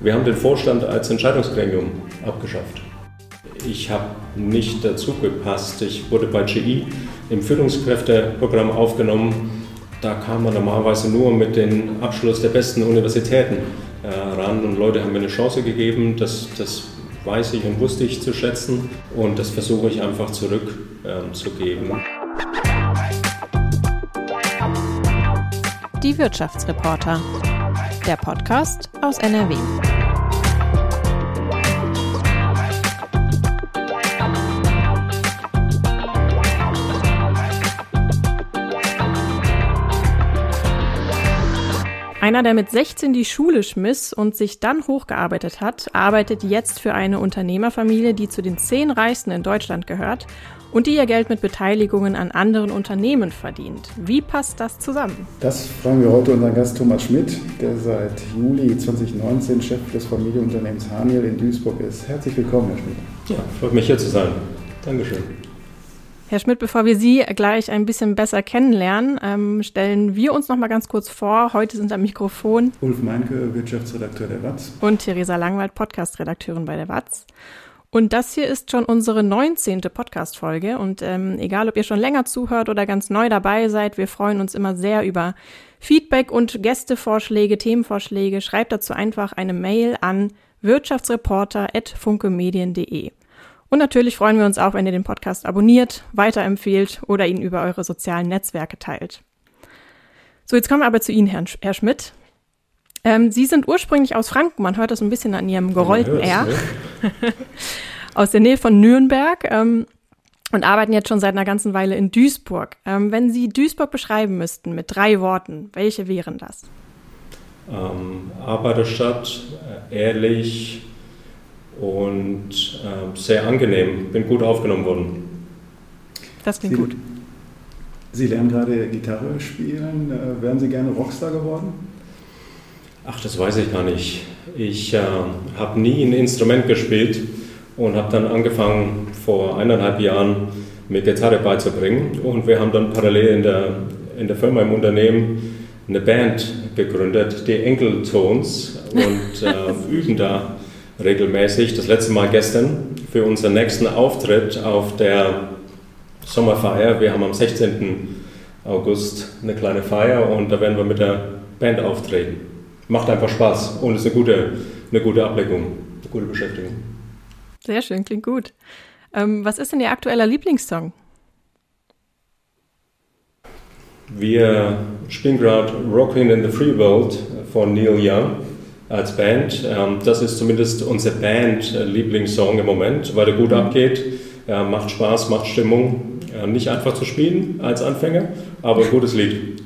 Wir haben den Vorstand als Entscheidungsgremium abgeschafft. Ich habe nicht dazu gepasst. Ich wurde bei GE im Führungskräfteprogramm aufgenommen. Da kam man normalerweise nur mit dem Abschluss der besten Universitäten äh, ran und Leute haben mir eine Chance gegeben. Das, das weiß ich und wusste ich zu schätzen und das versuche ich einfach zurückzugeben. Ähm, Die Wirtschaftsreporter, der Podcast aus NRW. Einer, der mit 16 die Schule schmiss und sich dann hochgearbeitet hat, arbeitet jetzt für eine Unternehmerfamilie, die zu den zehn reichsten in Deutschland gehört und die ihr Geld mit Beteiligungen an anderen Unternehmen verdient. Wie passt das zusammen? Das fragen wir heute unseren Gast Thomas Schmidt, der seit Juli 2019 Chef des Familienunternehmens Haniel in Duisburg ist. Herzlich willkommen, Herr Schmidt. Ja, freut mich hier zu sein. Dankeschön. Herr Schmidt, bevor wir Sie gleich ein bisschen besser kennenlernen, ähm, stellen wir uns noch mal ganz kurz vor. Heute sind am Mikrofon Ulf Meinke, Wirtschaftsredakteur der WAZ. Und Theresa Langwald, Podcast-Redakteurin bei der WAZ. Und das hier ist schon unsere 19. Podcast-Folge. Und ähm, egal, ob ihr schon länger zuhört oder ganz neu dabei seid, wir freuen uns immer sehr über Feedback und Gästevorschläge, Themenvorschläge. Schreibt dazu einfach eine Mail an wirtschaftsreporter.funkemedien.de. Und natürlich freuen wir uns auch, wenn ihr den Podcast abonniert, weiterempfehlt oder ihn über eure sozialen Netzwerke teilt. So, jetzt kommen wir aber zu Ihnen, Herr, Herr Schmidt. Ähm, Sie sind ursprünglich aus Franken, man hört das ein bisschen an Ihrem gerollten R, aus der Nähe von Nürnberg ähm, und arbeiten jetzt schon seit einer ganzen Weile in Duisburg. Ähm, wenn Sie Duisburg beschreiben müssten mit drei Worten, welche wären das? Ähm, Arbeiterstadt, ehrlich, und äh, sehr angenehm. Bin gut aufgenommen worden. Das klingt Sie, gut. Sie lernen gerade Gitarre spielen. Äh, wären Sie gerne Rockstar geworden? Ach, das weiß ich gar nicht. Ich äh, habe nie ein Instrument gespielt und habe dann angefangen, vor eineinhalb Jahren mit Gitarre beizubringen. Und wir haben dann parallel in der, in der Firma im Unternehmen eine Band gegründet, die Enkeltones, und äh, üben da regelmäßig. Das letzte Mal gestern für unseren nächsten Auftritt auf der Sommerfeier. Wir haben am 16. August eine kleine Feier und da werden wir mit der Band auftreten. Macht einfach Spaß und ist eine gute, eine gute Ableckung, eine gute Beschäftigung. Sehr schön, klingt gut. Ähm, was ist denn Ihr aktueller Lieblingssong? Wir spielen gerade Rockin' in the Free World von Neil Young als Band. Ähm, das ist zumindest unser Band-Lieblingssong im Moment, weil er gut mhm. abgeht, macht Spaß, macht Stimmung. Nicht einfach zu spielen als Anfänger, aber ein gutes Lied.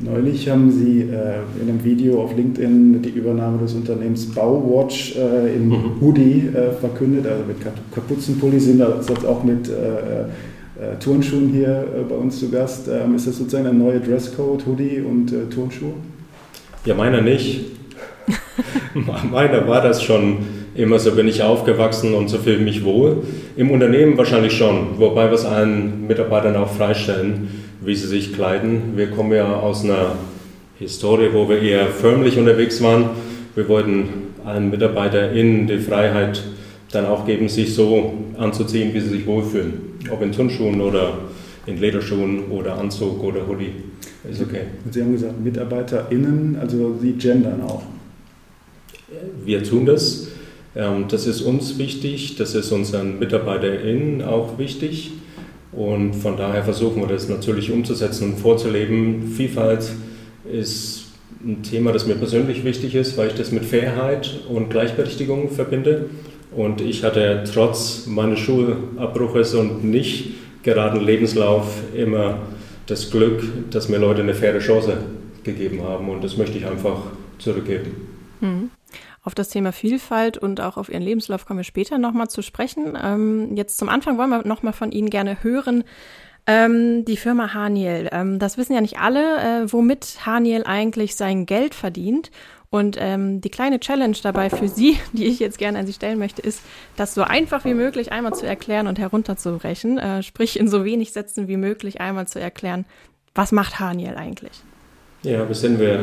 Neulich haben Sie äh, in einem Video auf LinkedIn die Übernahme des Unternehmens Bauwatch äh, in mhm. Hoodie äh, verkündet, also mit Kapuzenpulli sind da jetzt auch mit äh, äh, Turnschuhen hier äh, bei uns zu Gast. Ähm, ist das sozusagen ein neuer Dresscode, Hoodie und Turnschuhe? Ja, meiner nicht. meiner war das schon immer so, bin ich aufgewachsen und so fühle ich mich wohl. Im Unternehmen wahrscheinlich schon, wobei wir es allen Mitarbeitern auch freistellen, wie sie sich kleiden. Wir kommen ja aus einer Historie, wo wir eher förmlich unterwegs waren. Wir wollten allen MitarbeiterInnen die Freiheit dann auch geben, sich so anzuziehen, wie sie sich wohlfühlen. Ob in Turnschuhen oder in Lederschuhen oder Anzug oder Hoodie. Ist okay. Und Sie haben gesagt, MitarbeiterInnen, also Sie gendern auch. Wir tun das. Ähm, das ist uns wichtig, das ist unseren MitarbeiterInnen auch wichtig. Und von daher versuchen wir das natürlich umzusetzen und vorzuleben. Vielfalt ist ein Thema, das mir persönlich wichtig ist, weil ich das mit Fairheit und Gleichberechtigung verbinde. Und ich hatte trotz meines Schulabbruches und nicht geraden Lebenslauf immer das Glück, dass mir Leute eine faire Chance gegeben haben und das möchte ich einfach zurückgeben. Mhm. Auf das Thema Vielfalt und auch auf Ihren Lebenslauf kommen wir später nochmal zu sprechen. Ähm, jetzt zum Anfang wollen wir nochmal von Ihnen gerne hören. Ähm, die Firma Haniel, ähm, das wissen ja nicht alle, äh, womit Haniel eigentlich sein Geld verdient. Und ähm, die kleine Challenge dabei für Sie, die ich jetzt gerne an Sie stellen möchte, ist, das so einfach wie möglich einmal zu erklären und herunterzubrechen. Äh, sprich, in so wenig Sätzen wie möglich einmal zu erklären, was macht Haniel eigentlich? Ja, wir sind wir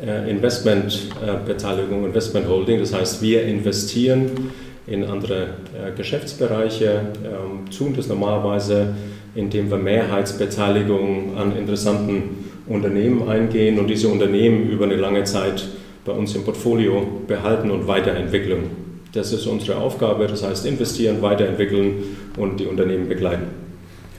äh, Investmentbeteiligung, Investment Holding. Das heißt, wir investieren in andere äh, Geschäftsbereiche, ähm, tun das normalerweise, indem wir Mehrheitsbeteiligung an interessanten Unternehmen eingehen und diese Unternehmen über eine lange Zeit bei uns im Portfolio behalten und weiterentwickeln. Das ist unsere Aufgabe, das heißt investieren, weiterentwickeln und die Unternehmen begleiten.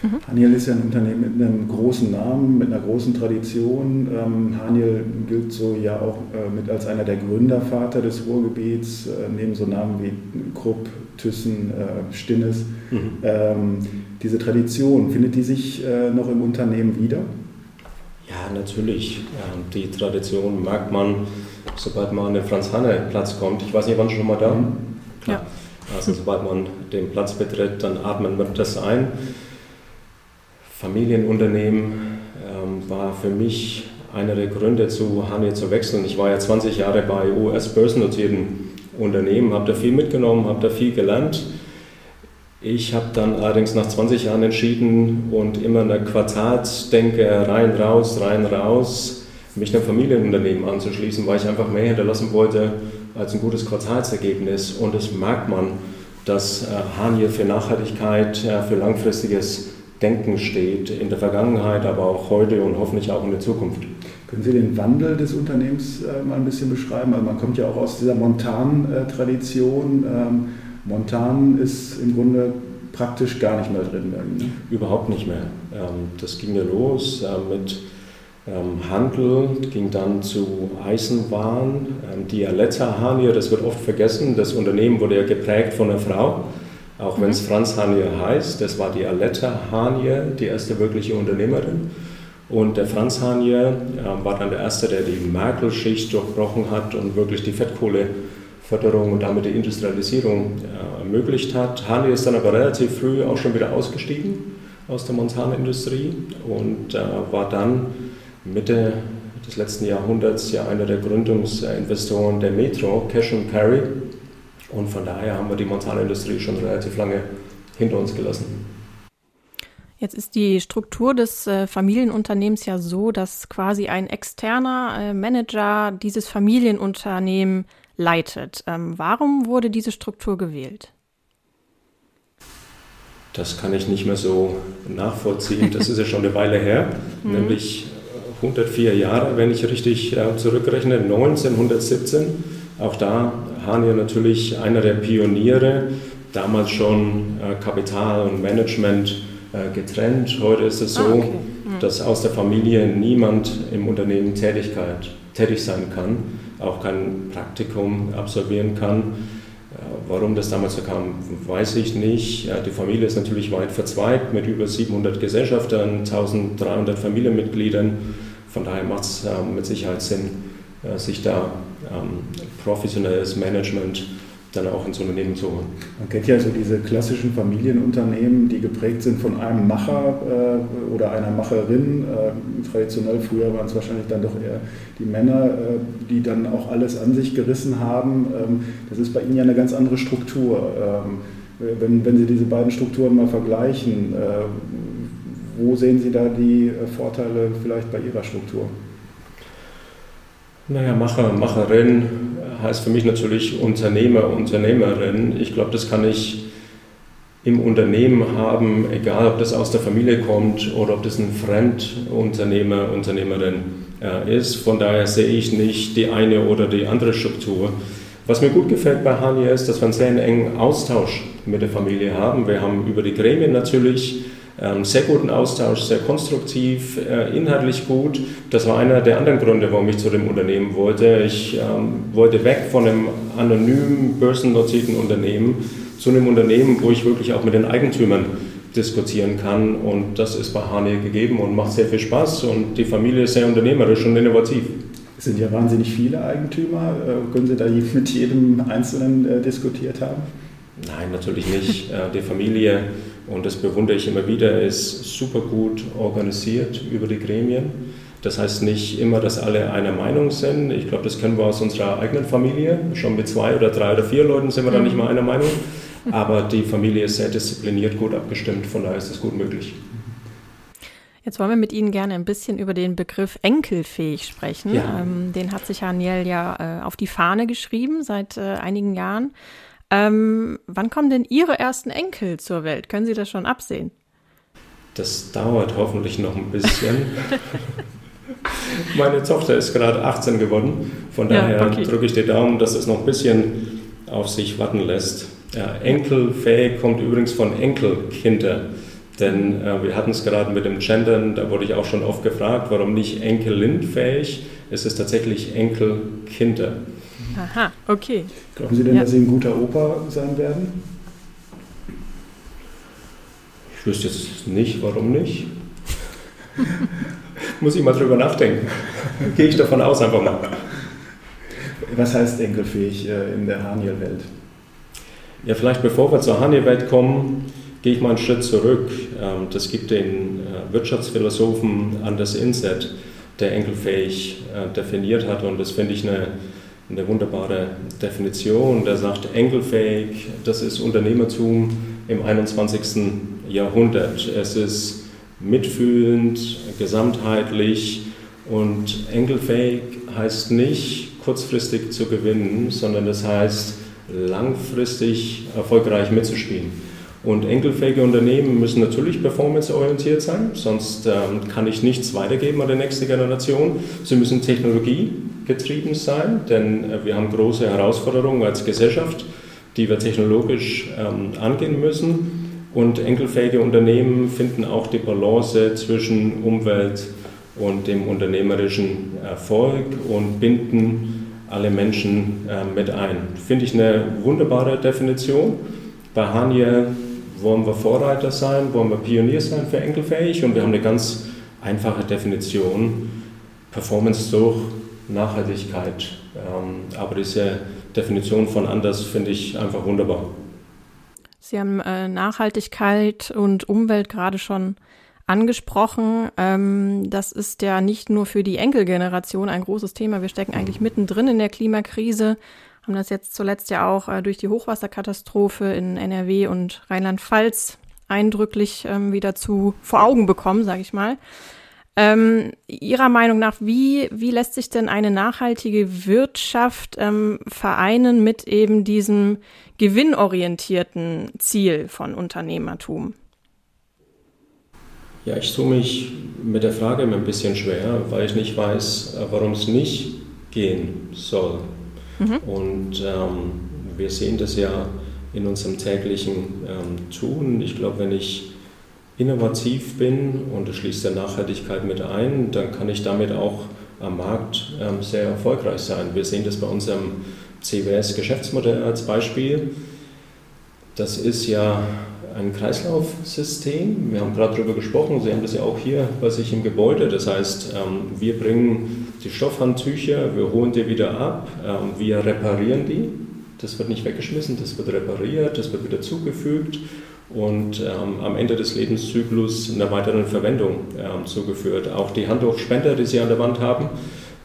Mhm. Haniel ist ja ein Unternehmen mit einem großen Namen, mit einer großen Tradition. Ähm, Haniel gilt so ja auch äh, mit als einer der Gründervater des Ruhrgebiets, äh, neben so Namen wie Krupp, Thyssen, äh, Stinnes. Mhm. Ähm, diese Tradition, findet die sich äh, noch im Unternehmen wieder? Ja, natürlich. die Tradition merkt man, sobald man an den Franz-Hanne-Platz kommt. Ich weiß nicht, wann schon mal da? Mhm. Ja. Also sobald man den Platz betritt, dann atmet man das ein. Familienunternehmen ähm, war für mich einer der Gründe, zu Hane zu wechseln. Ich war ja 20 Jahre bei US-börsennotierten Unternehmen, habe da viel mitgenommen, habe da viel gelernt. Ich habe dann allerdings nach 20 Jahren entschieden und immer eine Quartalsdenke rein, raus, rein, raus, mich einem Familienunternehmen anzuschließen, weil ich einfach mehr hinterlassen wollte als ein gutes Quartalsergebnis. Und das merkt man, dass äh, Hanier für Nachhaltigkeit, für langfristiges Denken steht, in der Vergangenheit, aber auch heute und hoffentlich auch in der Zukunft. Können Sie den Wandel des Unternehmens äh, mal ein bisschen beschreiben? Also man kommt ja auch aus dieser Montan-Tradition. Ähm, Montan ist im Grunde praktisch gar nicht mehr drin. Ne? Überhaupt nicht mehr. Ähm, das ging ja los äh, mit ähm, Handel, ging dann zu Eisenbahn. Ähm, die Aletta Hanier, das wird oft vergessen, das Unternehmen wurde ja geprägt von einer Frau auch wenn es mhm. Franz Hanier heißt. Das war die Aletta Hanier, die erste wirkliche Unternehmerin. Und der Franz Hanier äh, war dann der Erste, der die Merkel-Schicht durchbrochen hat und wirklich die Fettkohleförderung und damit die Industrialisierung äh, ermöglicht hat. Hanier ist dann aber relativ früh auch schon wieder ausgestiegen aus der Montanindustrie und äh, war dann Mitte des letzten Jahrhunderts ja einer der Gründungsinvestoren der Metro, Cash and Carry, und von daher haben wir die Montanindustrie schon relativ lange hinter uns gelassen. Jetzt ist die Struktur des äh, Familienunternehmens ja so, dass quasi ein externer äh, Manager dieses Familienunternehmen leitet. Ähm, warum wurde diese Struktur gewählt? Das kann ich nicht mehr so nachvollziehen. Das ist ja schon eine Weile her, mhm. nämlich 104 Jahre, wenn ich richtig äh, zurückrechne, 1917. Auch da Hanier natürlich einer der Pioniere, damals schon äh, Kapital und Management äh, getrennt. Heute ist es so, ah, okay. mhm. dass aus der Familie niemand im Unternehmen Tätigkeit, tätig sein kann, auch kein Praktikum absolvieren kann. Äh, warum das damals so kam, weiß ich nicht. Die Familie ist natürlich weit verzweigt mit über 700 Gesellschaftern, 1300 Familienmitgliedern. Von daher macht es mit Sicherheit Sinn, sich da ähm, professionelles Management dann auch ins Unternehmen zu holen. Man kennt ja so diese klassischen Familienunternehmen, die geprägt sind von einem Macher äh, oder einer Macherin. Äh, traditionell früher waren es wahrscheinlich dann doch eher die Männer, äh, die dann auch alles an sich gerissen haben. Ähm, das ist bei Ihnen ja eine ganz andere Struktur. Ähm, wenn, wenn Sie diese beiden Strukturen mal vergleichen, äh, wo sehen Sie da die äh, Vorteile vielleicht bei Ihrer Struktur? Naja, Macher, Macherin heißt für mich natürlich Unternehmer, Unternehmerin. Ich glaube, das kann ich im Unternehmen haben, egal ob das aus der Familie kommt oder ob das ein Fremdunternehmer, Unternehmerin äh, ist. Von daher sehe ich nicht die eine oder die andere Struktur. Was mir gut gefällt bei Hania ist, dass wir einen sehr engen Austausch mit der Familie haben. Wir haben über die Gremien natürlich sehr guten Austausch, sehr konstruktiv, äh, inhaltlich gut. Das war einer der anderen Gründe, warum ich zu dem Unternehmen wollte. Ich ähm, wollte weg von einem anonymen, börsennotierten Unternehmen zu einem Unternehmen, wo ich wirklich auch mit den Eigentümern diskutieren kann. Und das ist bei Hane gegeben und macht sehr viel Spaß. Und die Familie ist sehr unternehmerisch und innovativ. Es sind ja wahnsinnig viele Eigentümer. Äh, können Sie da mit jedem Einzelnen äh, diskutiert haben? Nein, natürlich nicht. die Familie und das bewundere ich immer wieder, ist super gut organisiert über die Gremien. Das heißt nicht immer, dass alle einer Meinung sind. Ich glaube, das kennen wir aus unserer eigenen Familie. Schon mit zwei oder drei oder vier Leuten sind wir mhm. da nicht mal einer Meinung. Aber die Familie ist sehr diszipliniert, gut abgestimmt, von daher ist das gut möglich. Jetzt wollen wir mit Ihnen gerne ein bisschen über den Begriff enkelfähig sprechen. Ja. Ähm, den hat sich Haniel ja äh, auf die Fahne geschrieben seit äh, einigen Jahren. Ähm, wann kommen denn Ihre ersten Enkel zur Welt? Können Sie das schon absehen? Das dauert hoffentlich noch ein bisschen. Meine Tochter ist gerade 18 geworden, von daher ja, okay. drücke ich die Daumen, dass es noch ein bisschen auf sich warten lässt. Ja, enkelfähig kommt übrigens von Enkelkinder. Denn äh, wir hatten es gerade mit dem Gendern, da wurde ich auch schon oft gefragt, warum nicht enkelindfähig? Es ist tatsächlich Enkelkinder. Aha, okay. Glauben Sie denn, ja. dass Sie ein guter Opa sein werden? Ich wüsste jetzt nicht, warum nicht. Muss ich mal drüber nachdenken. Gehe ich davon aus einfach mal. Was heißt enkelfähig äh, in der Haniel-Welt? Ja, vielleicht bevor wir zur Haniel-Welt kommen, gehe ich mal einen Schritt zurück. Ähm, das gibt den äh, Wirtschaftsphilosophen Anders Inset, der enkelfähig äh, definiert hat und das finde ich eine, eine wunderbare Definition. Der sagt, enkelfähig, das ist Unternehmertum im 21. Jahrhundert. Es ist mitfühlend, gesamtheitlich und enkelfähig heißt nicht kurzfristig zu gewinnen, sondern das heißt langfristig erfolgreich mitzuspielen. Und enkelfähige Unternehmen müssen natürlich performanceorientiert sein, sonst ähm, kann ich nichts weitergeben an die nächste Generation. Sie müssen technologiegetrieben sein, denn äh, wir haben große Herausforderungen als Gesellschaft, die wir technologisch ähm, angehen müssen. Und enkelfähige Unternehmen finden auch die Balance zwischen Umwelt und dem unternehmerischen Erfolg und binden alle Menschen äh, mit ein. Finde ich eine wunderbare Definition. Bei Haniel wollen wir Vorreiter sein, wollen wir Pionier sein für enkelfähig und wir haben eine ganz einfache Definition, Performance durch Nachhaltigkeit. Ähm, aber diese Definition von anders finde ich einfach wunderbar. Sie haben äh, Nachhaltigkeit und Umwelt gerade schon angesprochen. Ähm, das ist ja nicht nur für die Enkelgeneration ein großes Thema. Wir stecken eigentlich mittendrin in der Klimakrise haben das jetzt zuletzt ja auch äh, durch die Hochwasserkatastrophe in NRW und Rheinland-Pfalz eindrücklich ähm, wieder zu vor Augen bekommen, sage ich mal. Ähm, Ihrer Meinung nach, wie, wie lässt sich denn eine nachhaltige Wirtschaft ähm, vereinen mit eben diesem gewinnorientierten Ziel von Unternehmertum? Ja, ich tue mich mit der Frage immer ein bisschen schwer, weil ich nicht weiß, äh, warum es nicht gehen soll. Mhm. Und ähm, wir sehen das ja in unserem täglichen ähm, Tun. Ich glaube, wenn ich innovativ bin und das schließt der Nachhaltigkeit mit ein, dann kann ich damit auch am Markt ähm, sehr erfolgreich sein. Wir sehen das bei unserem CWS-Geschäftsmodell als Beispiel. Das ist ja ein Kreislaufsystem. Wir haben gerade darüber gesprochen, Sie haben das ja auch hier bei sich im Gebäude. Das heißt, ähm, wir bringen die Stoffhandtücher, wir holen die wieder ab, ähm, wir reparieren die. Das wird nicht weggeschmissen, das wird repariert, das wird wieder zugefügt und ähm, am Ende des Lebenszyklus einer weiteren Verwendung ähm, zugeführt. Auch die Handtuchspender, die Sie an der Wand haben,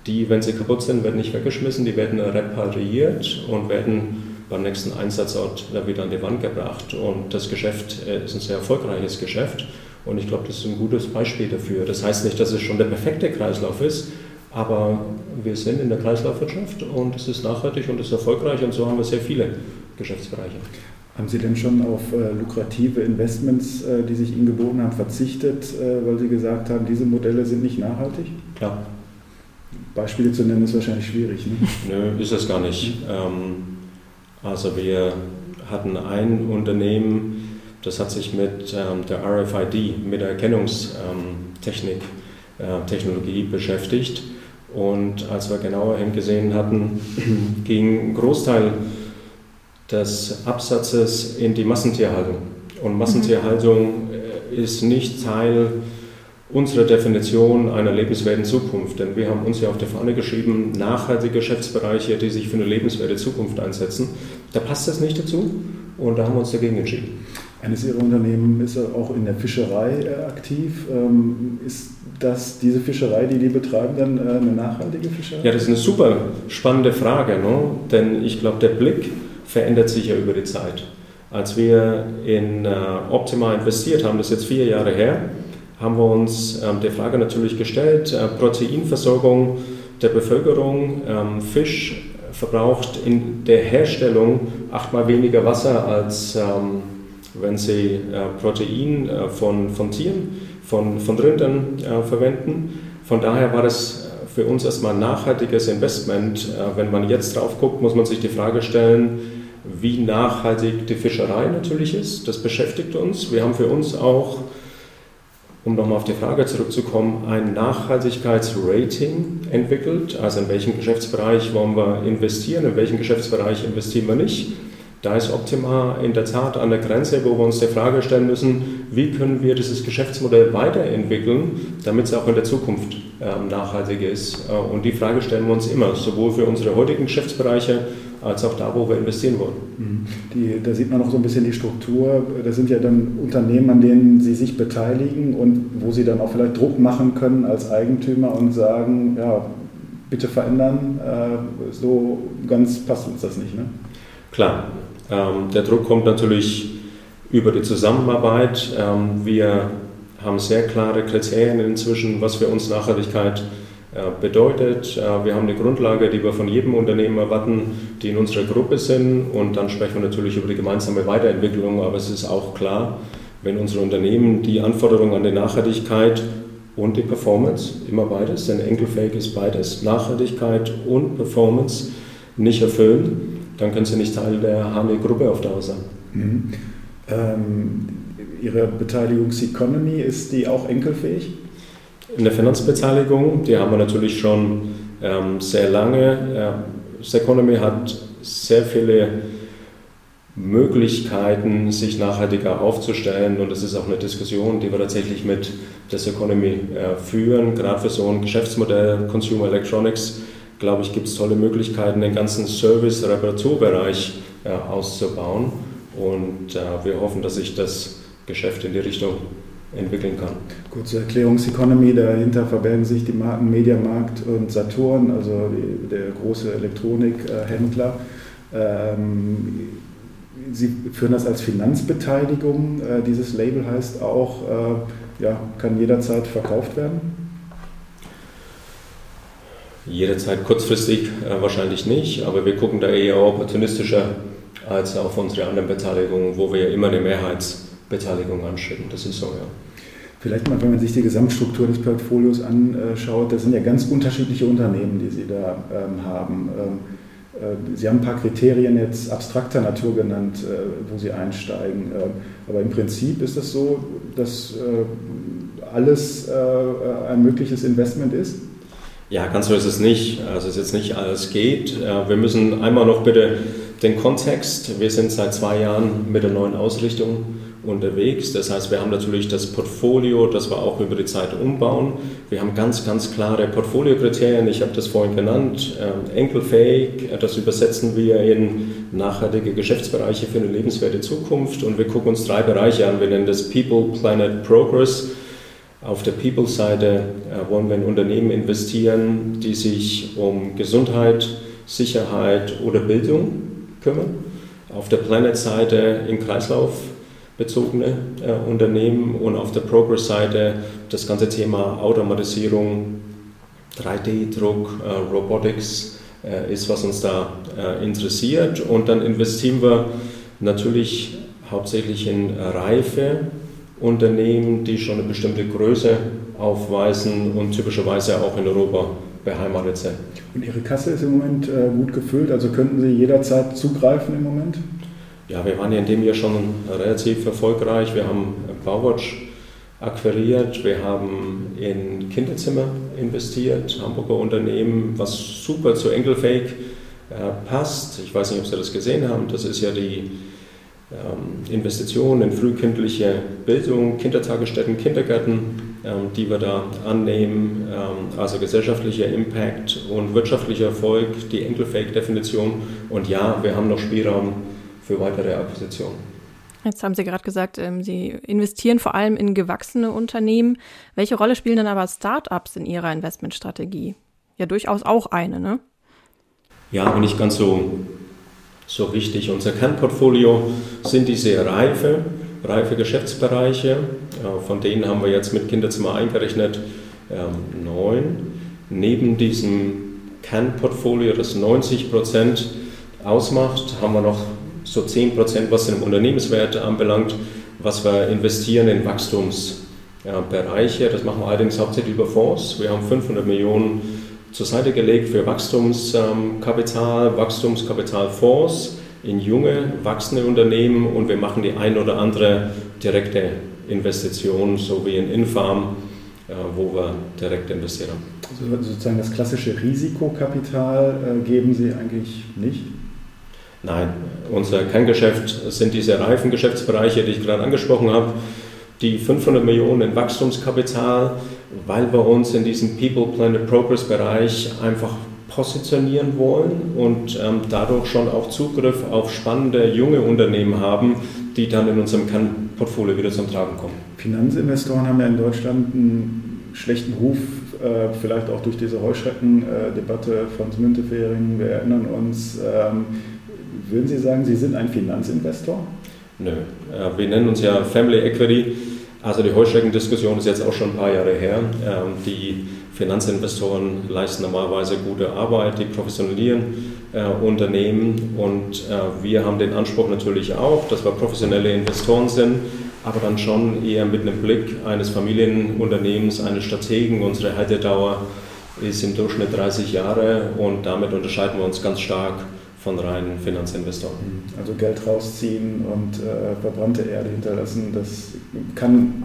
die, wenn sie kaputt sind, werden nicht weggeschmissen, die werden repariert und werden beim nächsten Einsatzort wieder an die Wand gebracht. Und das Geschäft äh, ist ein sehr erfolgreiches Geschäft. Und ich glaube, das ist ein gutes Beispiel dafür. Das heißt nicht, dass es schon der perfekte Kreislauf ist, aber wir sind in der Kreislaufwirtschaft und es ist nachhaltig und es ist erfolgreich und so haben wir sehr viele Geschäftsbereiche. Haben Sie denn schon auf äh, lukrative Investments, äh, die sich Ihnen geboten haben, verzichtet, äh, weil Sie gesagt haben, diese Modelle sind nicht nachhaltig? Klar. Beispiele zu nennen ist wahrscheinlich schwierig. Ne? Nö, ist es gar nicht. Ähm, also wir hatten ein Unternehmen, das hat sich mit ähm, der RFID, mit der Erkennungstechnik, äh, Technologie beschäftigt. Und als wir genauer hingesehen hatten, ging ein Großteil des Absatzes in die Massentierhaltung. Und Massentierhaltung äh, ist nicht Teil unsere Definition einer lebenswerten Zukunft. Denn wir haben uns ja auf der Fahne geschrieben, nachhaltige Geschäftsbereiche, die sich für eine lebenswerte Zukunft einsetzen. Da passt das nicht dazu und da haben wir uns dagegen entschieden. Eines Ihrer Unternehmen ist auch in der Fischerei äh, aktiv. Ähm, ist das diese Fischerei, die die betreiben, dann äh, eine nachhaltige Fischerei? Ja, das ist eine super spannende Frage, ne? denn ich glaube, der Blick verändert sich ja über die Zeit. Als wir in äh, Optima investiert haben, das ist jetzt vier Jahre her, haben wir uns ähm, der Frage natürlich gestellt, äh, Proteinversorgung der Bevölkerung, ähm, Fisch verbraucht in der Herstellung achtmal weniger Wasser, als ähm, wenn sie äh, Protein äh, von, von Tieren, von, von Rindern äh, verwenden. Von daher war das für uns erstmal ein nachhaltiges Investment. Äh, wenn man jetzt drauf guckt, muss man sich die Frage stellen, wie nachhaltig die Fischerei natürlich ist. Das beschäftigt uns. Wir haben für uns auch um nochmal auf die Frage zurückzukommen, ein Nachhaltigkeitsrating entwickelt. Also in welchem Geschäftsbereich wollen wir investieren, in welchem Geschäftsbereich investieren wir nicht. Da ist Optima in der Tat an der Grenze, wo wir uns die Frage stellen müssen, wie können wir dieses Geschäftsmodell weiterentwickeln, damit es auch in der Zukunft ähm, nachhaltig ist. Äh, und die Frage stellen wir uns immer, sowohl für unsere heutigen Geschäftsbereiche als auch da, wo wir investieren wollen. Mhm. Die, da sieht man auch so ein bisschen die Struktur. Das sind ja dann Unternehmen, an denen Sie sich beteiligen und wo Sie dann auch vielleicht Druck machen können als Eigentümer und sagen, ja, bitte verändern. Äh, so ganz passt uns das nicht. Ne? Klar, ähm, der Druck kommt natürlich über die Zusammenarbeit. Ähm, wir haben sehr klare Kriterien inzwischen, was für uns Nachhaltigkeit äh, bedeutet. Äh, wir haben eine Grundlage, die wir von jedem Unternehmen erwarten, die in unserer Gruppe sind. Und dann sprechen wir natürlich über die gemeinsame Weiterentwicklung. Aber es ist auch klar, wenn unsere Unternehmen die Anforderungen an die Nachhaltigkeit und die Performance, immer beides, denn Enkelfake ist beides, Nachhaltigkeit und Performance, nicht erfüllen, dann können Sie nicht Teil der HME-Gruppe auf Dauer sein. Mhm. Ähm, Ihre Beteiligungseconomy, ist die auch enkelfähig? In der Finanzbeteiligung, die haben wir natürlich schon ähm, sehr lange. Äh, Seconomy hat sehr viele Möglichkeiten, sich nachhaltiger aufzustellen. Und das ist auch eine Diskussion, die wir tatsächlich mit der Economy äh, führen, gerade für so ein Geschäftsmodell Consumer Electronics glaube ich, gibt es tolle Möglichkeiten, den ganzen Service-Reparaturbereich äh, auszubauen. Und äh, wir hoffen, dass sich das Geschäft in die Richtung entwickeln kann. Kurze Erklärungseconomy, dahinter verbergen sich die Marken Mediamarkt und Saturn, also die, der große Elektronikhändler. Ähm, Sie führen das als Finanzbeteiligung. Äh, dieses Label heißt auch, äh, ja, kann jederzeit verkauft werden? Jederzeit kurzfristig äh, wahrscheinlich nicht, aber wir gucken da eher opportunistischer als auf unsere anderen Beteiligungen, wo wir ja immer eine Mehrheitsbeteiligung anstreben. Das ist so, ja. Vielleicht mal, wenn man sich die Gesamtstruktur des Portfolios anschaut, das sind ja ganz unterschiedliche Unternehmen, die Sie da ähm, haben. Ähm, äh, Sie haben ein paar Kriterien jetzt abstrakter Natur genannt, äh, wo Sie einsteigen. Ähm, aber im Prinzip ist es das so, dass äh, alles ein mögliches Investment ist? Ja, ganz so ist es nicht. Also es ist jetzt nicht alles geht. Wir müssen einmal noch bitte den Kontext. Wir sind seit zwei Jahren mit der neuen Ausrichtung unterwegs. Das heißt, wir haben natürlich das Portfolio, das wir auch über die Zeit umbauen. Wir haben ganz, ganz klare Portfoliokriterien. Ich habe das vorhin genannt. Ähm, enkelfähig, das übersetzen wir in nachhaltige Geschäftsbereiche für eine lebenswerte Zukunft. Und wir gucken uns drei Bereiche an. Wir nennen das People, Planet, Progress. Auf der People-Seite äh, wollen wir in Unternehmen investieren, die sich um Gesundheit, Sicherheit oder Bildung kümmern. Auf der Planet-Seite im Kreislauf bezogene äh, Unternehmen und auf der Progress-Seite das ganze Thema Automatisierung, 3D-Druck, äh, Robotics äh, ist, was uns da äh, interessiert. Und dann investieren wir natürlich hauptsächlich in reife Unternehmen, die schon eine bestimmte Größe aufweisen und typischerweise auch in Europa beheimatet sind. Und Ihre Kasse ist im Moment äh, gut gefüllt, also könnten Sie jederzeit zugreifen im Moment? Ja, wir waren ja in dem Jahr schon relativ erfolgreich. Wir haben Bauwatch akquiriert, wir haben in Kinderzimmer investiert, Hamburger Unternehmen, was super zu Enkelfake äh, passt. Ich weiß nicht, ob Sie das gesehen haben. Das ist ja die ähm, Investitionen in frühkindliche Bildung, Kindertagesstätten, Kindergärten, ähm, die wir da annehmen, ähm, also gesellschaftlicher Impact und wirtschaftlicher Erfolg, die Enkelfake-Definition. Und ja, wir haben noch Spielraum für weitere Akquisitionen. Jetzt haben Sie gerade gesagt, Sie investieren vor allem in gewachsene Unternehmen. Welche Rolle spielen denn aber Startups in Ihrer Investmentstrategie? Ja, durchaus auch eine, ne? Ja, aber nicht ganz so so wichtig. Unser Kernportfolio sind diese reife, reife Geschäftsbereiche, von denen haben wir jetzt mit Kinderzimmer eingerechnet ähm, neun. Neben diesem Kernportfolio, das 90 Prozent ausmacht, haben wir noch so 10 Prozent, was den Unternehmenswert anbelangt, was wir investieren in Wachstumsbereiche. Das machen wir allerdings hauptsächlich über Fonds. Wir haben 500 Millionen zur Seite gelegt für Wachstumskapital, Wachstumskapitalfonds in junge, wachsende Unternehmen und wir machen die ein oder andere direkte Investition, so wie in Infarm, äh, wo wir direkt investieren. Also sozusagen das klassische Risikokapital äh, geben Sie eigentlich nicht? Nein, unser Kerngeschäft sind diese reifen Geschäftsbereiche, die ich gerade angesprochen habe. Die 500 Millionen in Wachstumskapital, weil wir uns in diesem People, Planet, Progress Bereich einfach positionieren wollen und ähm, dadurch schon auch Zugriff auf spannende junge Unternehmen haben, die dann in unserem Kernportfolio wieder zum Tragen kommen. Finanzinvestoren haben ja in Deutschland einen schlechten Ruf, äh, vielleicht auch durch diese Heuschrecken-Debatte. Franz Müntefering, wir erinnern uns. Ähm, würden Sie sagen, Sie sind ein Finanzinvestor? Nö, wir nennen uns ja Family Equity. Also die Heuschrecken-Diskussion ist jetzt auch schon ein paar Jahre her. Ähm, die Finanzinvestoren leisten normalerweise gute Arbeit, die professionalisieren äh, Unternehmen und äh, wir haben den Anspruch natürlich auch, dass wir professionelle Investoren sind, aber dann schon eher mit einem Blick eines Familienunternehmens, eines Strategen. Unsere Haltedauer ist im Durchschnitt 30 Jahre und damit unterscheiden wir uns ganz stark von reinen Finanzinvestoren. Mhm. Also Geld rausziehen und äh, verbrannte Erde hinterlassen, das kann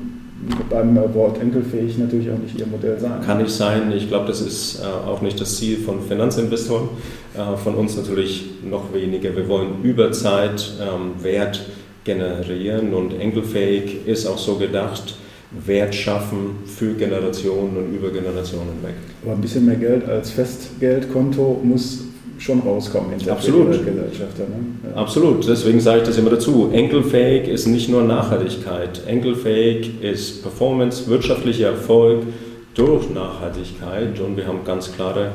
beim Wort enkelfähig natürlich auch nicht Ihr Modell sein. Kann nicht sein. Ich glaube, das ist äh, auch nicht das Ziel von Finanzinvestoren. Äh, von uns natürlich noch weniger. Wir wollen über Zeit ähm, Wert generieren und enkelfähig ist auch so gedacht, Wert schaffen für Generationen und über Generationen weg. Aber ein bisschen mehr Geld als Festgeldkonto muss schon rauskommen in Absolut. Gesellschafter. Ne? Ja. Absolut, deswegen sage ich das immer dazu. Enkelfähig ist nicht nur Nachhaltigkeit. Enkelfähig ist Performance, wirtschaftlicher Erfolg durch Nachhaltigkeit und wir haben ganz klare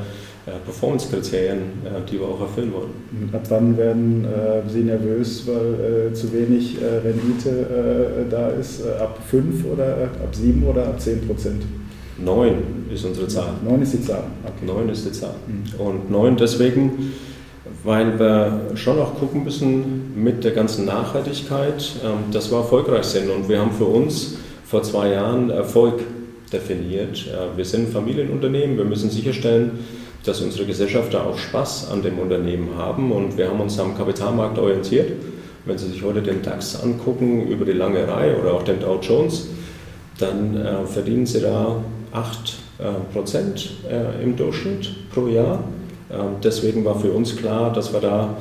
äh, Performance-Kriterien, äh, die wir auch erfüllen wollen. Ab wann werden äh, Sie nervös, weil äh, zu wenig äh, Rendite äh, da ist? ab 5 oder ab 7 oder ab 10 Prozent? 9 ist unsere Zahl. 9 ist die Zahl. Okay. 9 ist die Zahl. Mhm. Und 9 deswegen, weil wir schon auch gucken müssen mit der ganzen Nachhaltigkeit, ähm, dass wir erfolgreich sind. Und wir haben für uns vor zwei Jahren Erfolg definiert. Wir sind ein Familienunternehmen, wir müssen sicherstellen, dass unsere Gesellschafter auch Spaß an dem Unternehmen haben. Und wir haben uns am Kapitalmarkt orientiert. Wenn Sie sich heute den DAX angucken über die lange Reihe oder auch den Dow Jones, dann äh, verdienen Sie da 8 äh, Prozent äh, im Durchschnitt pro Jahr. Ähm, deswegen war für uns klar, dass wir da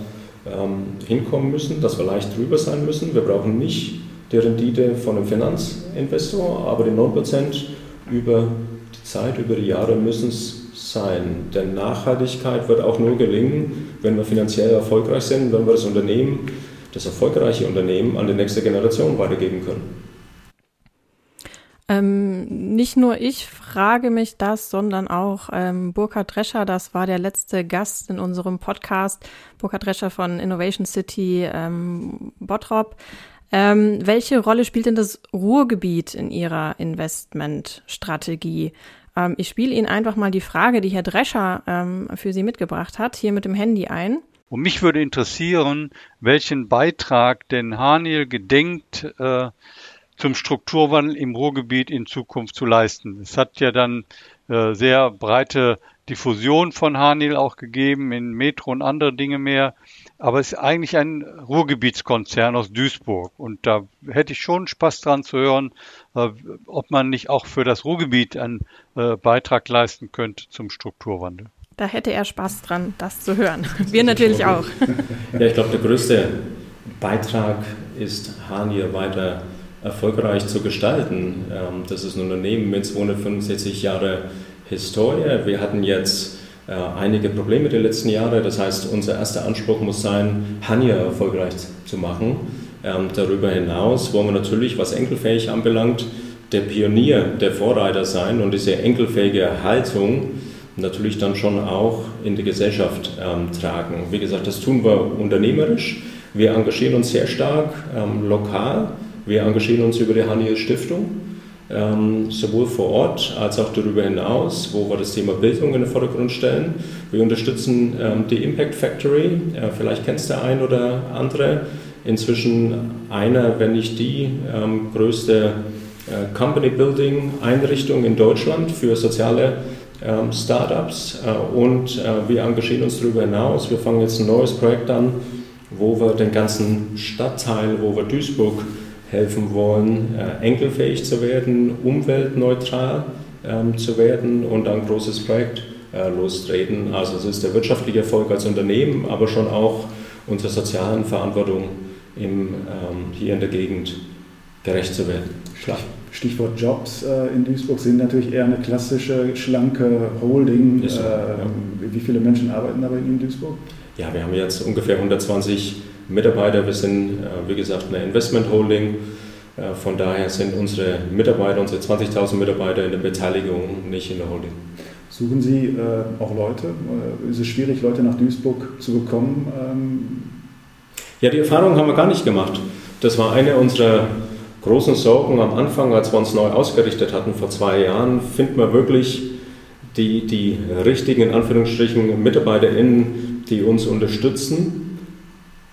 ähm, hinkommen müssen, dass wir leicht drüber sein müssen. Wir brauchen nicht die Rendite von einem Finanzinvestor, aber die 9 Prozent über die Zeit, über die Jahre müssen es sein. Denn Nachhaltigkeit wird auch nur gelingen, wenn wir finanziell erfolgreich sind, wenn wir das Unternehmen, das erfolgreiche Unternehmen an die nächste Generation weitergeben können. Ähm, nicht nur ich frage mich das, sondern auch ähm, Burkhard Drescher, das war der letzte Gast in unserem Podcast, Burkhard Drescher von Innovation City ähm, Bottrop. Ähm, welche Rolle spielt denn das Ruhrgebiet in Ihrer Investmentstrategie? Ähm, ich spiele Ihnen einfach mal die Frage, die Herr Drescher ähm, für Sie mitgebracht hat, hier mit dem Handy ein. Und mich würde interessieren, welchen Beitrag denn Haniel gedenkt, äh, zum Strukturwandel im Ruhrgebiet in Zukunft zu leisten. Es hat ja dann äh, sehr breite Diffusion von Hanil auch gegeben in Metro und andere Dinge mehr. Aber es ist eigentlich ein Ruhrgebietskonzern aus Duisburg. Und da hätte ich schon Spaß dran zu hören, äh, ob man nicht auch für das Ruhrgebiet einen äh, Beitrag leisten könnte zum Strukturwandel. Da hätte er Spaß dran, das zu hören. Wir natürlich auch. Ja, ich glaube, der größte Beitrag ist Hanier weiter erfolgreich zu gestalten. Ähm, das ist ein Unternehmen mit 265 Jahre Historie. Wir hatten jetzt äh, einige Probleme die letzten Jahre. Das heißt, unser erster Anspruch muss sein, Hanja erfolgreich zu machen. Ähm, darüber hinaus wollen wir natürlich, was enkelfähig anbelangt, der Pionier, der Vorreiter sein und diese enkelfähige Haltung natürlich dann schon auch in die Gesellschaft ähm, tragen. Wie gesagt, das tun wir unternehmerisch. Wir engagieren uns sehr stark lokal wir engagieren uns über die Haniel Stiftung. ähm, sowohl vor Ort als auch darüber hinaus, wo wir das Thema Bildung in den Vordergrund stellen. Wir unterstützen ähm, die Impact Factory, äh, vielleicht kennst du ein oder andere. Inzwischen einer, wenn nicht die ähm, größte äh, Company Building Einrichtung in Deutschland für soziale ähm, Startups äh, und äh, wir engagieren uns darüber hinaus. Wir fangen jetzt ein neues Projekt an, wo wir den ganzen Stadtteil, wo wir Duisburg helfen wollen, äh, enkelfähig zu werden, umweltneutral ähm, zu werden und ein großes Projekt äh, lostreten. Also es ist der wirtschaftliche Erfolg als Unternehmen, aber schon auch unserer sozialen Verantwortung im, ähm, hier in der Gegend gerecht zu werden. Klar. Stichwort Jobs äh, in Duisburg sind natürlich eher eine klassische, schlanke Holding. So, ja. Wie viele Menschen arbeiten Ihnen in Duisburg? Ja, wir haben jetzt ungefähr 120 Mitarbeiter. Wir sind, äh, wie gesagt, eine Investment Holding. Äh, von daher sind unsere Mitarbeiter, unsere 20.000 Mitarbeiter in der Beteiligung, nicht in der Holding. Suchen Sie äh, auch Leute? Ist es schwierig, Leute nach Duisburg zu bekommen? Ähm ja, die Erfahrung haben wir gar nicht gemacht. Das war eine unserer großen Sorgen am Anfang, als wir uns neu ausgerichtet hatten vor zwei Jahren. Finden wir wirklich die, die richtigen, in Anführungsstrichen, MitarbeiterInnen, die uns unterstützen?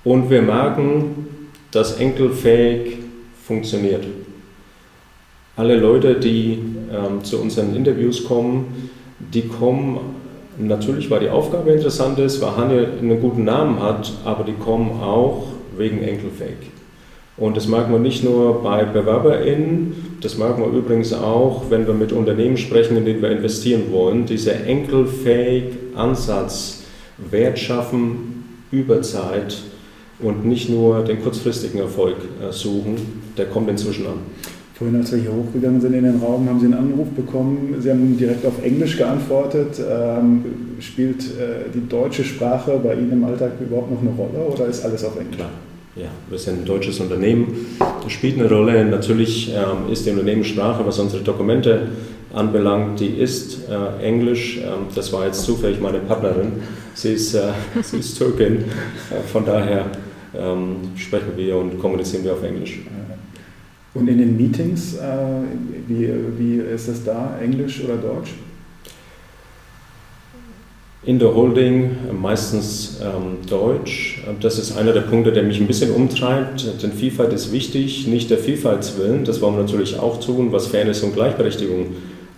Und wir merken, dass enkelfähig funktioniert. Alle Leute, die ähm, zu unseren Interviews kommen, die kommen natürlich, weil die Aufgabe interessant ist, weil Hanje einen guten Namen hat, aber die kommen auch wegen enkelfähig. Und das merken wir nicht nur bei BewerberInnen, das merken wir übrigens auch, wenn wir mit Unternehmen sprechen, in denen wir investieren wollen. Dieser enkelfähig Ansatz, Wert schaffen über Zeit, und nicht nur den kurzfristigen Erfolg äh, suchen, der kommt inzwischen an. Vorhin, als wir hier hochgegangen sind in den Raum, haben Sie einen Anruf bekommen. Sie haben direkt auf Englisch geantwortet. Ähm, spielt äh, die deutsche Sprache bei Ihnen im Alltag überhaupt noch eine Rolle oder ist alles auf Englisch? Klar. Ja, wir sind ein deutsches Unternehmen. Das spielt eine Rolle. Natürlich ähm, ist die Unternehmenssprache, was unsere Dokumente anbelangt, die ist äh, Englisch. Ähm, das war jetzt zufällig meine Partnerin. Sie ist, äh, sie ist Türkin. Äh, von daher ähm, sprechen wir und kommunizieren wir auf Englisch. Und in den Meetings, äh, wie, wie ist das da, Englisch oder Deutsch? In der Holding äh, meistens ähm, Deutsch. Das ist einer der Punkte, der mich ein bisschen umtreibt, denn Vielfalt ist wichtig, nicht der Vielfaltswillen, das wollen wir natürlich auch tun, was Fairness und Gleichberechtigung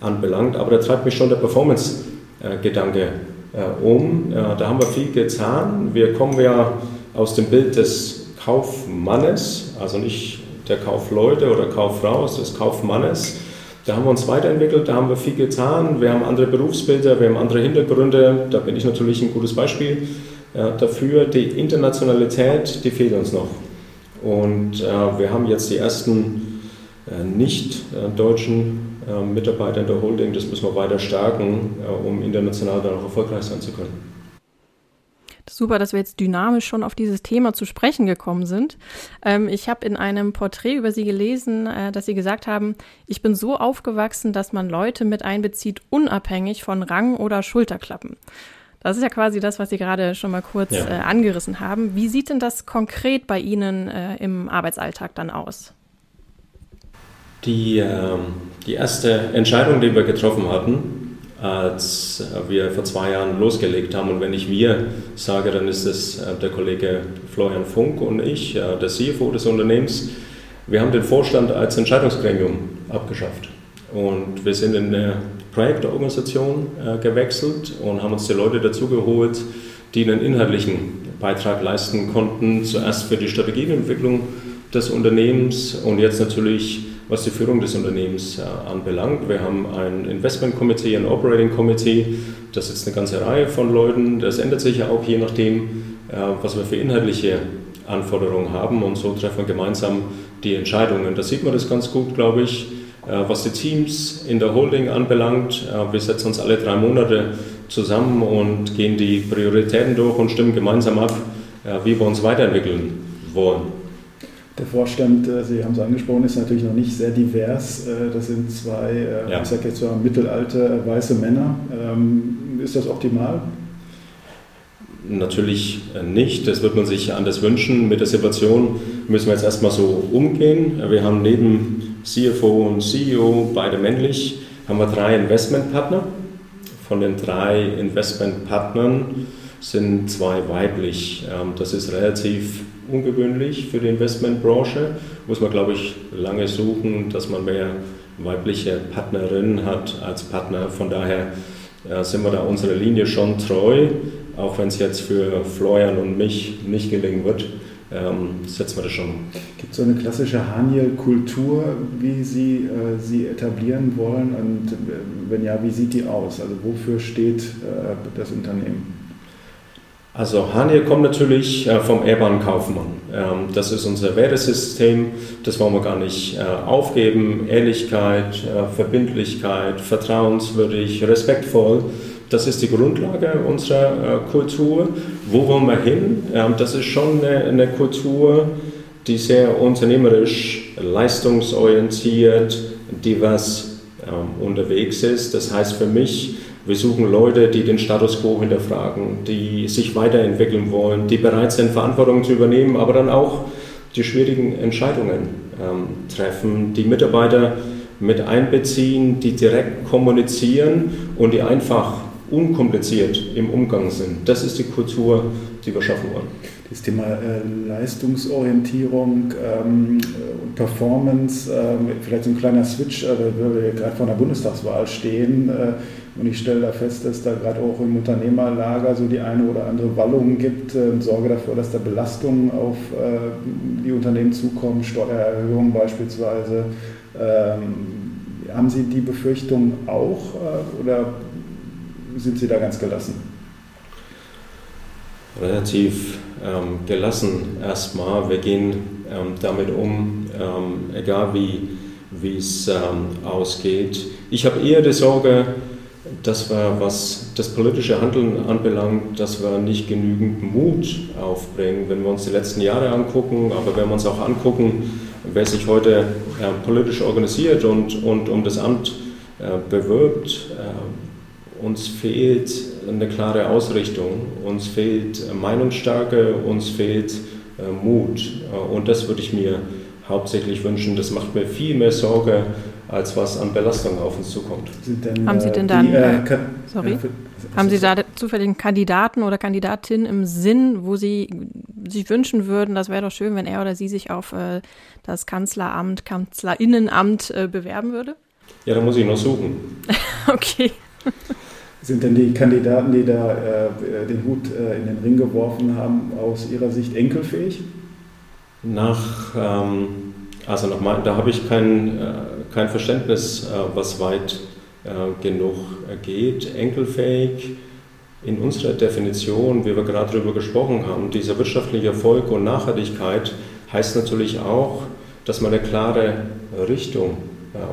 anbelangt, aber da treibt mich schon der Performance-Gedanke äh, um. Äh, da haben wir viel getan. Wir kommen ja aus dem Bild des Kaufmannes, also nicht der Kaufleute oder Kauffrau, es des Kaufmannes. Da haben wir uns weiterentwickelt, da haben wir viel getan, wir haben andere Berufsbilder, wir haben andere Hintergründe, da bin ich natürlich ein gutes Beispiel äh, dafür. Die Internationalität, die fehlt uns noch. Und äh, wir haben jetzt die ersten äh, nicht deutschen Mitarbeiter in der Holding, das müssen wir weiter stärken, um international dann auch erfolgreich sein zu können. Super, dass wir jetzt dynamisch schon auf dieses Thema zu sprechen gekommen sind. Ähm, ich habe in einem Porträt über Sie gelesen, äh, dass Sie gesagt haben, ich bin so aufgewachsen, dass man Leute mit einbezieht, unabhängig von Rang oder Schulterklappen. Das ist ja quasi das, was Sie gerade schon mal kurz ja. äh, angerissen haben. Wie sieht denn das konkret bei Ihnen äh, im Arbeitsalltag dann aus? Die, ähm, die erste Entscheidung, die wir getroffen hatten, als wir vor zwei Jahren losgelegt haben. Und wenn ich wir sage, dann ist es äh, der Kollege Florian Funk und ich, äh, der CFO des Unternehmens. Wir haben den Vorstand als Entscheidungsgremium abgeschafft. Und wir sind in eine Projektorganisation äh, gewechselt und haben uns die Leute dazugeholt, die einen inhaltlichen Beitrag leisten konnten. Zuerst für die Strategieentwicklung des Unternehmens und jetzt natürlich was die Führung des Unternehmens äh, anbelangt. Wir haben ein Investment Committee, ein Operating Committee, das ist eine ganze Reihe von Leuten. Das ändert sich ja auch je nachdem, äh, was wir für inhaltliche Anforderungen haben und so treffen wir gemeinsam die Entscheidungen. Da sieht man das ganz gut, glaube ich, äh, was die Teams in der Holding anbelangt. Wir setzen uns alle drei Monate zusammen und gehen die Prioritäten durch und stimmen gemeinsam ab, wie wir uns weiterentwickeln wollen. Der Vorstand, äh, Sie haben es angesprochen, ist natürlich noch nicht sehr divers. Äh, das sind zwei, äh, ja. ich sage jetzt mal, mittelalte weiße Männer. Ähm, ist das optimal? Natürlich nicht, das wird man sich anders wünschen. Mit der Situation müssen wir jetzt erstmal so umgehen. Wir haben neben CFO und CEO, beide männlich, haben wir drei Investmentpartner. Von den drei Investmentpartnern sind zwei weiblich. Ähm, das ist relativ ungewöhnlich für die Investmentbranche. Muss man, glaube ich, lange suchen, dass man mehr weibliche Partnerinnen hat als Partner. Von daher äh, sind wir da unserer Linie schon treu, auch wenn es jetzt für Florian und mich nicht gelingen wird. Ähm, setzen wir das schon. Gibt es so eine klassische Haniel-Kultur, wie Sie äh, sie etablieren wollen? Und äh, wenn ja, wie sieht die aus? Also wofür steht äh, das Unternehmen? Also Haniel kommt natürlich äh, vom Ehrban Kaufmann. Ähm, das ist unser Wertesystem, das wollen wir gar nicht äh, aufgeben. Ehrlichkeit, äh, Verbindlichkeit, vertrauenswürdig, respektvoll, das ist die Grundlage unserer Kultur. Wo wollen wir hin? Ähm, das ist schon eine Kultur, die sehr unternehmerisch, leistungsorientiert, divers ähm, unterwegs ist. Das heißt für mich, wir suchen Leute, die den Status quo hinterfragen, die sich weiterentwickeln wollen, die bereit sind, Verantwortung zu übernehmen, aber dann auch die schwierigen Entscheidungen ähm, treffen, die Mitarbeiter mit einbeziehen, die direkt kommunizieren und die einfach unkompliziert im Umgang sind. Das ist die Kultur, die wir schaffen wollen. Das Thema äh, Leistungsorientierung ähm, und Performance, äh, vielleicht so ein kleiner Switch, äh, weil wir gerade vor einer Bundestagswahl stehen äh, und ich stelle da fest, dass da gerade auch im Unternehmerlager so die eine oder andere Wallung gibt äh, und sorge dafür, dass da Belastungen auf äh, die Unternehmen zukommen, Steuererhöhungen beispielsweise. Ähm, haben Sie die Befürchtung auch äh, oder sind Sie da ganz gelassen? Relativ ähm, gelassen erstmal. Wir gehen ähm, damit um, ähm, egal wie es ähm, ausgeht. Ich habe eher die Sorge, dass wir, was das politische Handeln anbelangt, dass wir nicht genügend Mut aufbringen, wenn wir uns die letzten Jahre angucken, aber wenn wir uns auch angucken, wer sich heute äh, politisch organisiert und, und um das Amt äh, bewirbt, äh, uns fehlt eine klare Ausrichtung, uns fehlt Meinungsstärke, uns fehlt äh, Mut. Äh, und das würde ich mir hauptsächlich wünschen. Das macht mir viel mehr Sorge, als was an Belastung auf uns zukommt. Denn, haben Sie denn dann, äh, äh sorry, für, haben Sie da zufällig einen Kandidaten oder Kandidatin im Sinn, wo Sie sich wünschen würden, das wäre doch schön, wenn er oder sie sich auf äh, das Kanzleramt, Kanzlerinnenamt äh, bewerben würde? Ja, da muss ich noch suchen. okay. Sind denn die Kandidaten, die da äh, den Hut äh, in den Ring geworfen haben, aus Ihrer Sicht enkelfähig? Nach, ähm, also nochmal, da habe ich kein, äh, kein Verständnis, äh, was weit äh, genug geht. Enkelfähig in unserer Definition, wie wir gerade darüber gesprochen haben, dieser wirtschaftliche Erfolg und Nachhaltigkeit heißt natürlich auch, dass man eine klare Richtung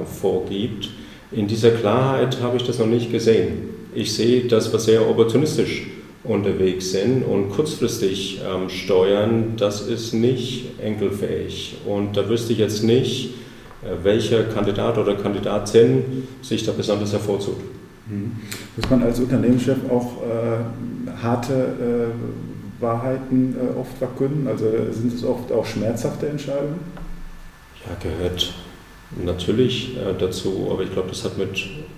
vorgibt. In dieser Klarheit habe ich das noch nicht gesehen. Ich sehe, dass wir sehr opportunistisch unterwegs sind und kurzfristig ähm, steuern, das ist nicht enkelfähig. Und da wüsste ich jetzt nicht, äh, welcher Kandidat oder Kandidatin sich da besonders hervorzog. Mhm. Muss man als Unternehmenschef auch äh, harte äh, Wahrheiten äh, oft verkünden? Also sind es oft auch schmerzhafte Entscheidungen? Ja, gehört natürlich äh, dazu, aber ich glaube, das hat mit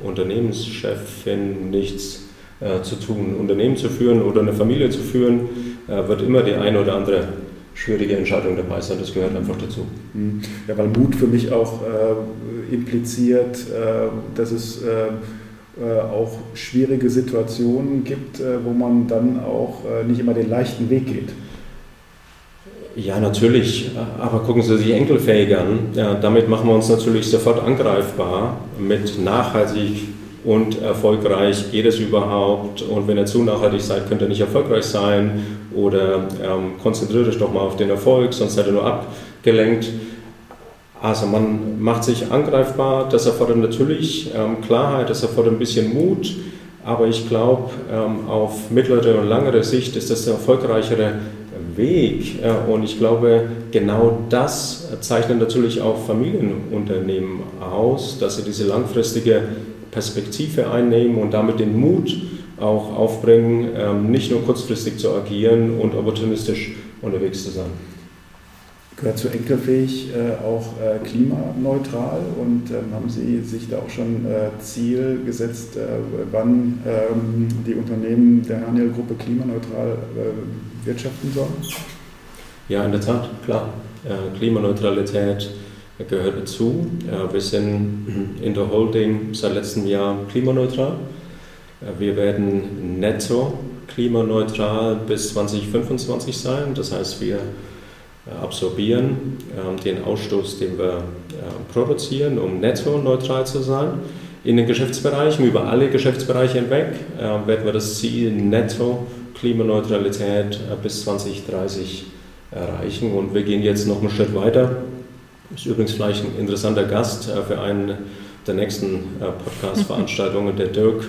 Unternehmenschefin nichts äh, zu tun. Unternehmen zu führen oder eine Familie zu führen, äh, wird immer die eine oder andere schwierige Entscheidung dabei sein. Das gehört einfach dazu. Mhm. Ja, weil Mut für mich auch äh, impliziert, äh, dass es äh, auch schwierige Situationen gibt, wo man dann auch nicht immer den leichten Weg geht. Ja, natürlich. Aber gucken Sie sich Enkelfähig an. Ja, damit machen wir uns natürlich sofort angreifbar mit nachhaltig und erfolgreich geht es überhaupt und wenn ihr zu nachhaltig seid, könnt ihr nicht erfolgreich sein oder ähm, konzentriert euch doch mal auf den Erfolg, sonst seid ihr nur abgelenkt. Also man macht sich angreifbar, das erfordert natürlich ähm, Klarheit, das erfordert ein bisschen Mut, aber ich glaube, ähm, auf mittlere und langere Sicht ist das der erfolgreichere Weg äh, und ich glaube, genau das zeichnet natürlich auch Familienunternehmen aus, dass sie diese langfristige Perspektive einnehmen und damit den Mut auch aufbringen, ähm, nicht nur kurzfristig zu agieren und opportunistisch unterwegs zu sein. gehört zu enkelfähig äh, auch äh, klimaneutral und ähm, haben Sie sich da auch schon Ziel gesetzt, wann ähm, die Unternehmen der Haniel-Gruppe klimaneutral äh, wirtschaften sollen? Ja, in der Tat, klar. Äh, Klimaneutralität gehört dazu. wir sind in der Holding seit letztem Jahr klimaneutral. wir werden netto klimaneutral bis 2025 sein. Das heißt, wir äh, absorbieren, ähm, den Ausstoß, den wir äh, produzieren, um netto neutral zu sein. In den Geschäftsbereichen, über alle Geschäftsbereiche hinweg, äh, werden wir das Ziel netto Klimaneutralität bis 2030 erreichen. Und wir gehen jetzt noch einen Schritt weiter. Das ist übrigens vielleicht ein interessanter Gast für einen der nächsten Podcast-Veranstaltungen, der Dirk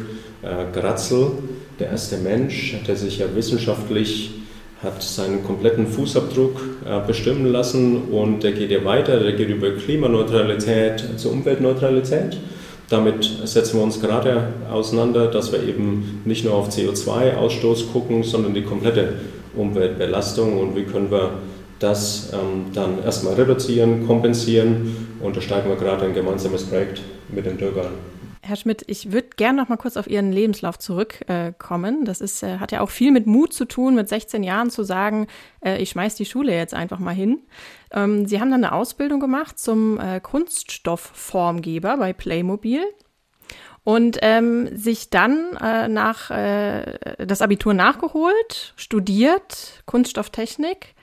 Gratzel, der erste Mensch, der sich ja wissenschaftlich hat seinen kompletten Fußabdruck äh, bestimmen lassen und der geht ja weiter, der geht über Klimaneutralität zur Umweltneutralität. Damit setzen wir uns gerade auseinander, dass wir eben nicht nur auf CO2-Ausstoß gucken, sondern die komplette Umweltbelastung und wie können wir das ähm, dann erstmal reduzieren, kompensieren und da steigen wir gerade ein gemeinsames Projekt mit Dirk an. Herr Schmidt, ich würde gerne noch mal kurz auf Ihren Lebenslauf zurückkommen. Äh, das ist, äh, hat ja auch viel mit Mut zu tun, mit 16 Jahren zu sagen, äh, ich schmeiß die Schule jetzt einfach mal hin. Ähm, Sie haben dann eine Ausbildung gemacht zum äh, Kunststoffformgeber bei Playmobil und ähm, sich dann äh, nach äh, das Abitur nachgeholt, studiert Kunststofftechnik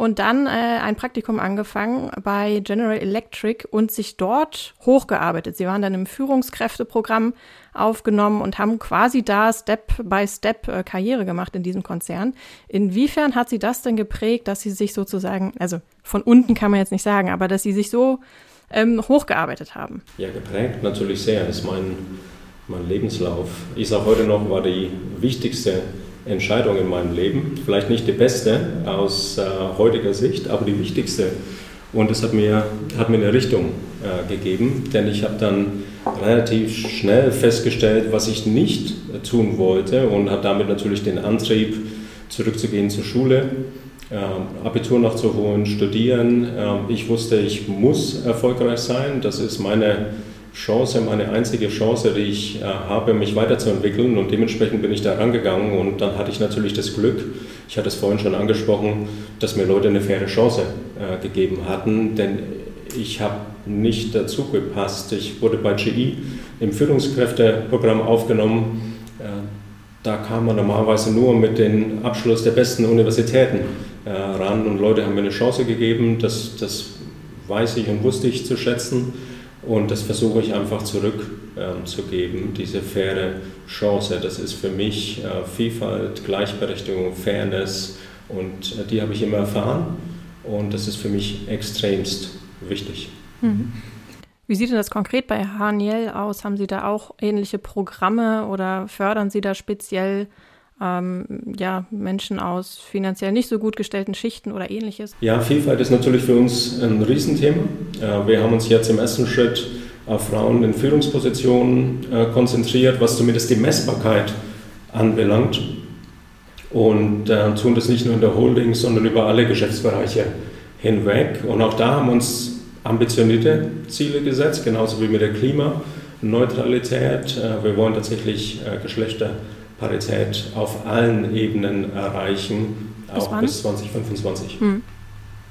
und dann äh, ein Praktikum angefangen bei General Electric und sich dort hochgearbeitet. Sie waren dann im Führungskräfteprogramm aufgenommen und haben quasi da Step by Step äh, Karriere gemacht in diesem Konzern. Inwiefern hat sie das denn geprägt, dass sie sich sozusagen, also von unten kann man jetzt nicht sagen, aber dass sie sich so ähm, hochgearbeitet haben? Ja, geprägt natürlich sehr. Das ist mein, mein Lebenslauf. Ich sage heute noch, war die wichtigste Entscheidung in meinem Leben. Vielleicht nicht die beste aus äh, heutiger Sicht, aber die wichtigste. Und es hat mir, hat mir eine Richtung äh, gegeben, denn ich habe dann relativ schnell festgestellt, was ich nicht tun wollte und habe damit natürlich den Antrieb, zurückzugehen zur Schule, äh, Abitur nachzuholen, studieren. Äh, ich wusste, ich muss erfolgreich sein. Das ist meine Chance, meine einzige Chance, die ich äh, habe, mich weiterzuentwickeln und dementsprechend bin ich da rangegangen und dann hatte ich natürlich das Glück, ich hatte es vorhin schon angesprochen, dass mir Leute eine faire Chance äh, gegeben hatten, denn ich habe nicht dazu gepasst. Ich wurde bei GE im Führungskräfteprogramm aufgenommen. Äh, da kam man normalerweise nur mit dem Abschluss der besten Universitäten ran und Leute haben mir eine Chance gegeben, das, das weiß ich und wusste ich zu schätzen. Und das versuche ich einfach zurückzugeben, ähm, diese faire Chance. Das ist für mich äh, Vielfalt, Gleichberechtigung, Fairness und äh, die habe ich immer erfahren und das ist für mich extremst wichtig. Mhm. Wie sieht denn das konkret bei Haniel aus? Haben Sie da auch ähnliche Programme oder fördern Sie da speziell ähm, ja, Menschen aus finanziell nicht so gut gestellten Schichten oder ähnliches? Ja, Vielfalt ist natürlich für uns ein Riesenthema. Äh, wir haben uns jetzt im ersten Schritt auf Frauen in Führungspositionen äh, konzentriert, was zumindest die Messbarkeit anbelangt. Und äh, tun das nicht nur in der Holding, sondern über alle Geschäftsbereiche hinweg. Und auch da haben wir uns ambitionierte Ziele gesetzt, genauso wie mit der Klimaneutralität. Äh, wir wollen tatsächlich äh, Geschlechter Parität auf allen Ebenen erreichen, bis auch wann? bis 2025. Hm.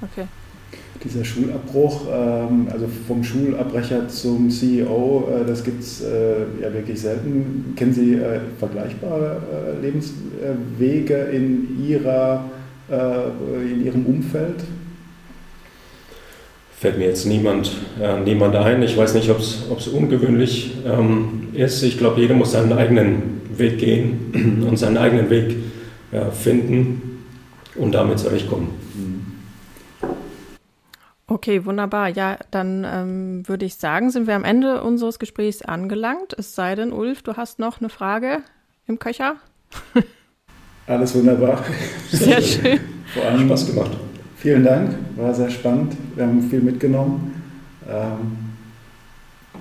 Okay. Dieser Schulabbruch, ähm, also vom Schulabbrecher zum CEO, äh, das gibt es äh, ja wirklich selten. Kennen Sie äh, vergleichbare Lebenswege in, ihrer, in Ihrem Umfeld? Fällt mir jetzt niemand, niemand ein. Ich weiß nicht, ob es ungewöhnlich ähm, ist. Ich glaube, jeder muss seinen eigenen Weg gehen und seinen eigenen Weg ja, finden und damit zurechtkommen. Okay, wunderbar. Ja, dann ähm, würde ich sagen, sind wir am Ende unseres Gesprächs angelangt. Es sei denn, Ulf, du hast noch eine Frage im Köcher? Alles wunderbar. Sehr schön. Vor allem Spaß gemacht. Vielen Dank, war sehr spannend. Wir haben viel mitgenommen. Ähm,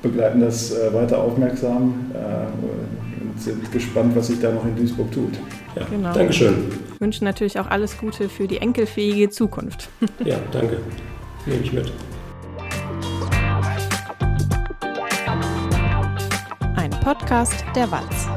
begleiten das äh, weiter aufmerksam. Äh, sind gespannt, was sich da noch in Duisburg tut. Ja, genau. Dankeschön. Wünschen natürlich auch alles Gute für die enkelfähige Zukunft. Ja, danke. Nehme ich mit. Ein Podcast der Walz.